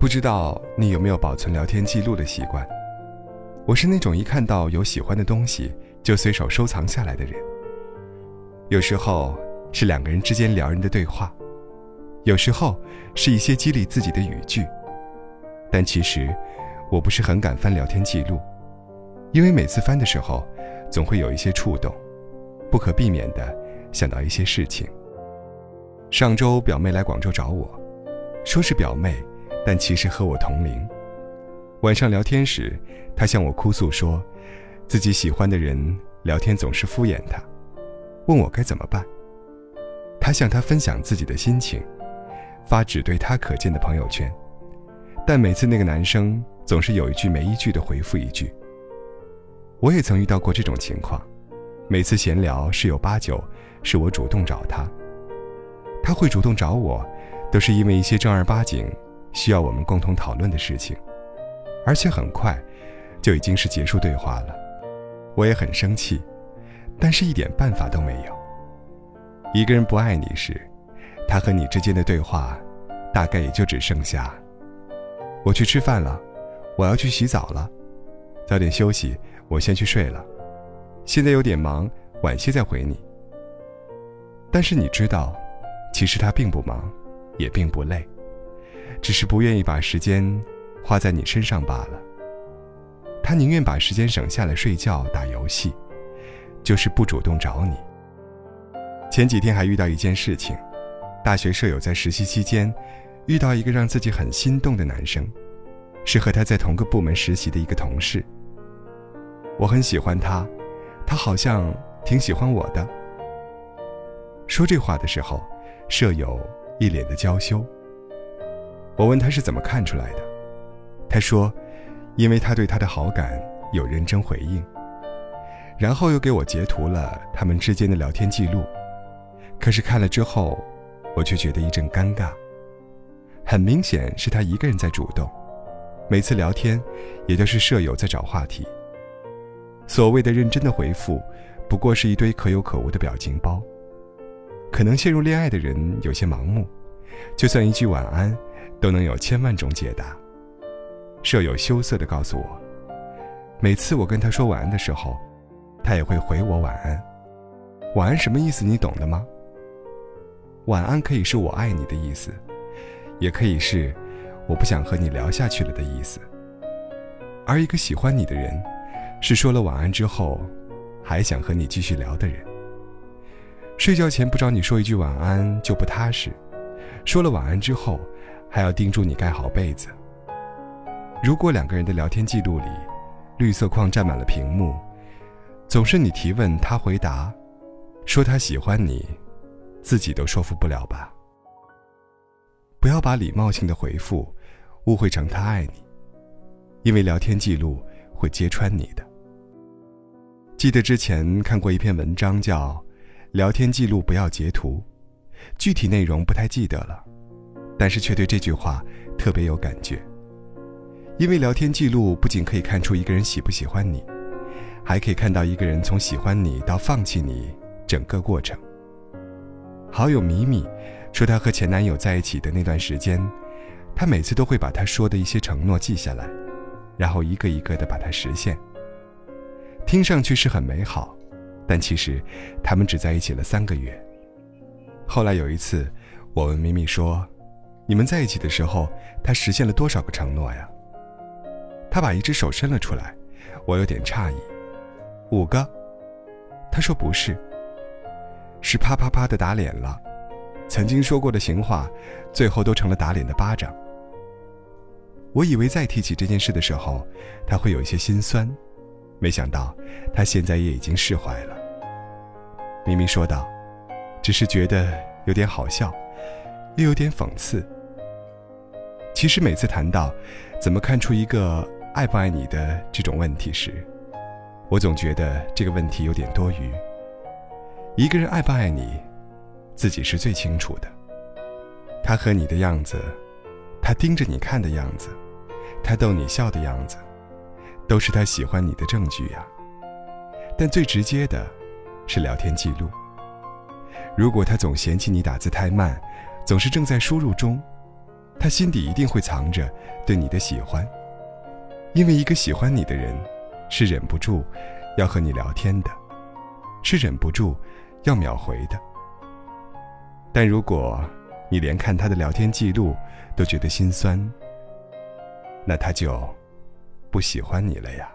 不知道你有没有保存聊天记录的习惯？我是那种一看到有喜欢的东西就随手收藏下来的人。有时候是两个人之间撩人的对话，有时候是一些激励自己的语句。但其实我不是很敢翻聊天记录，因为每次翻的时候，总会有一些触动，不可避免的想到一些事情。上周表妹来广州找我，说是表妹。但其实和我同龄。晚上聊天时，他向我哭诉说，自己喜欢的人聊天总是敷衍他，问我该怎么办。他向他分享自己的心情，发只对他可见的朋友圈，但每次那个男生总是有一句没一句的回复一句。我也曾遇到过这种情况，每次闲聊十有八九是我主动找他，他会主动找我，都是因为一些正儿八经。需要我们共同讨论的事情，而且很快，就已经是结束对话了。我也很生气，但是一点办法都没有。一个人不爱你时，他和你之间的对话，大概也就只剩下：我去吃饭了，我要去洗澡了，早点休息，我先去睡了。现在有点忙，晚些再回你。但是你知道，其实他并不忙，也并不累。只是不愿意把时间花在你身上罢了。他宁愿把时间省下来睡觉、打游戏，就是不主动找你。前几天还遇到一件事情，大学舍友在实习期间遇到一个让自己很心动的男生，是和他在同个部门实习的一个同事。我很喜欢他，他好像挺喜欢我的。说这话的时候，舍友一脸的娇羞。我问他是怎么看出来的，他说，因为他对他的好感有认真回应，然后又给我截图了他们之间的聊天记录，可是看了之后，我却觉得一阵尴尬。很明显是他一个人在主动，每次聊天，也都是舍友在找话题。所谓的认真的回复，不过是一堆可有可无的表情包。可能陷入恋爱的人有些盲目，就算一句晚安。都能有千万种解答。舍友羞涩地告诉我，每次我跟他说晚安的时候，他也会回我晚安。晚安什么意思？你懂的吗？晚安可以是我爱你的意思，也可以是我不想和你聊下去了的意思。而一个喜欢你的人，是说了晚安之后，还想和你继续聊的人。睡觉前不找你说一句晚安就不踏实，说了晚安之后。还要叮嘱你盖好被子。如果两个人的聊天记录里，绿色框占满了屏幕，总是你提问他回答，说他喜欢你，自己都说服不了吧？不要把礼貌性的回复误会成他爱你，因为聊天记录会揭穿你的。记得之前看过一篇文章，叫《聊天记录不要截图》，具体内容不太记得了。但是却对这句话特别有感觉，因为聊天记录不仅可以看出一个人喜不喜欢你，还可以看到一个人从喜欢你到放弃你整个过程。好友米米说，她和前男友在一起的那段时间，她每次都会把他说的一些承诺记下来，然后一个一个的把它实现。听上去是很美好，但其实他们只在一起了三个月。后来有一次，我问咪咪说。你们在一起的时候，他实现了多少个承诺呀？他把一只手伸了出来，我有点诧异。五个。他说不是，是啪啪啪的打脸了。曾经说过的情话，最后都成了打脸的巴掌。我以为再提起这件事的时候，他会有一些心酸，没想到他现在也已经释怀了。明明说道，只是觉得有点好笑，又有点讽刺。其实每次谈到怎么看出一个爱不爱你的这种问题时，我总觉得这个问题有点多余。一个人爱不爱你，自己是最清楚的。他和你的样子，他盯着你看的样子，他逗你笑的样子，都是他喜欢你的证据呀。但最直接的，是聊天记录。如果他总嫌弃你打字太慢，总是正在输入中，他心底一定会藏着对你的喜欢。因为一个喜欢你的人，是忍不住要和你聊天的，是忍不住。要秒回的，但如果你连看他的聊天记录都觉得心酸，那他就不喜欢你了呀。